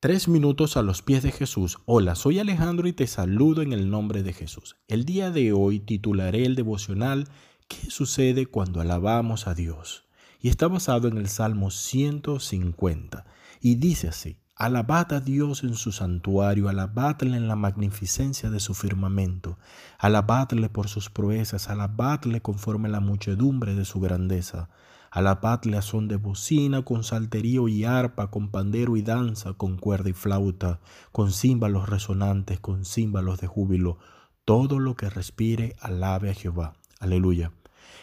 Tres minutos a los pies de Jesús. Hola, soy Alejandro y te saludo en el nombre de Jesús. El día de hoy titularé el devocional ¿Qué sucede cuando alabamos a Dios? Y está basado en el Salmo 150 y dice así. Alabad a Dios en su santuario, alabadle en la magnificencia de su firmamento, alabadle por sus proezas, alabadle conforme la muchedumbre de su grandeza. A son de bocina, con salterío y arpa, con pandero y danza, con cuerda y flauta, con címbalos resonantes, con címbalos de júbilo. Todo lo que respire, alabe a Jehová. Aleluya.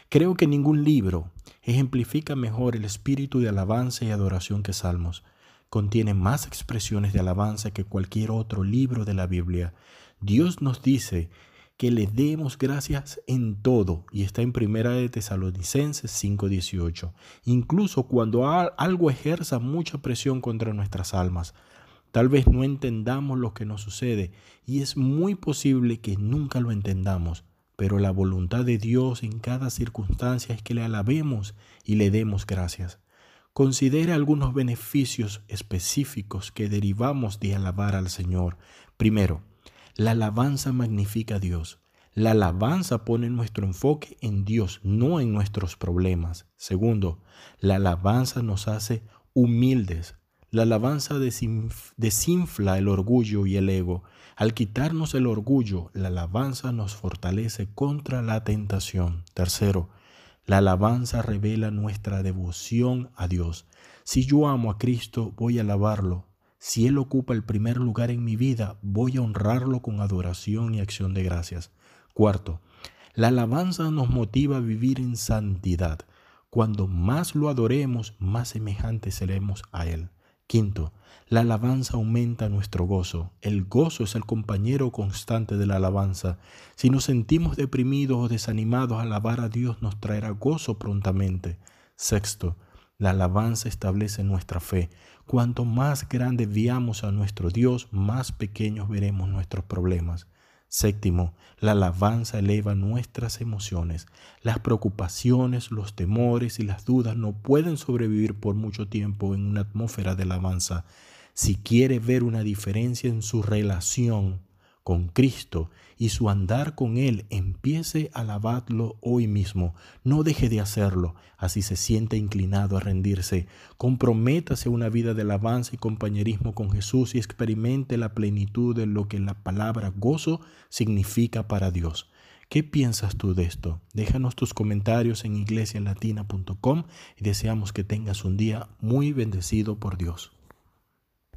Creo que ningún libro ejemplifica mejor el espíritu de alabanza y adoración que Salmos. Contiene más expresiones de alabanza que cualquier otro libro de la Biblia. Dios nos dice que le demos gracias en todo y está en Primera de Tesalonicenses 5:18. Incluso cuando algo ejerza mucha presión contra nuestras almas, tal vez no entendamos lo que nos sucede y es muy posible que nunca lo entendamos, pero la voluntad de Dios en cada circunstancia es que le alabemos y le demos gracias. Considere algunos beneficios específicos que derivamos de alabar al Señor. Primero, la alabanza magnifica a Dios. La alabanza pone nuestro enfoque en Dios, no en nuestros problemas. Segundo, la alabanza nos hace humildes. La alabanza desinfla el orgullo y el ego. Al quitarnos el orgullo, la alabanza nos fortalece contra la tentación. Tercero, la alabanza revela nuestra devoción a Dios. Si yo amo a Cristo, voy a alabarlo. Si Él ocupa el primer lugar en mi vida, voy a honrarlo con adoración y acción de gracias. Cuarto, la alabanza nos motiva a vivir en santidad. Cuando más lo adoremos, más semejantes seremos a Él. Quinto, la alabanza aumenta nuestro gozo. El gozo es el compañero constante de la alabanza. Si nos sentimos deprimidos o desanimados, alabar a Dios nos traerá gozo prontamente. Sexto, la alabanza establece nuestra fe. Cuanto más grande veamos a nuestro Dios, más pequeños veremos nuestros problemas. Séptimo, la alabanza eleva nuestras emociones. Las preocupaciones, los temores y las dudas no pueden sobrevivir por mucho tiempo en una atmósfera de alabanza. Si quiere ver una diferencia en su relación con Cristo y su andar con Él, empiece a alabarlo hoy mismo. No deje de hacerlo, así se siente inclinado a rendirse. Comprométase a una vida de alabanza y compañerismo con Jesús y experimente la plenitud de lo que la palabra gozo significa para Dios. ¿Qué piensas tú de esto? Déjanos tus comentarios en iglesialatina.com y deseamos que tengas un día muy bendecido por Dios.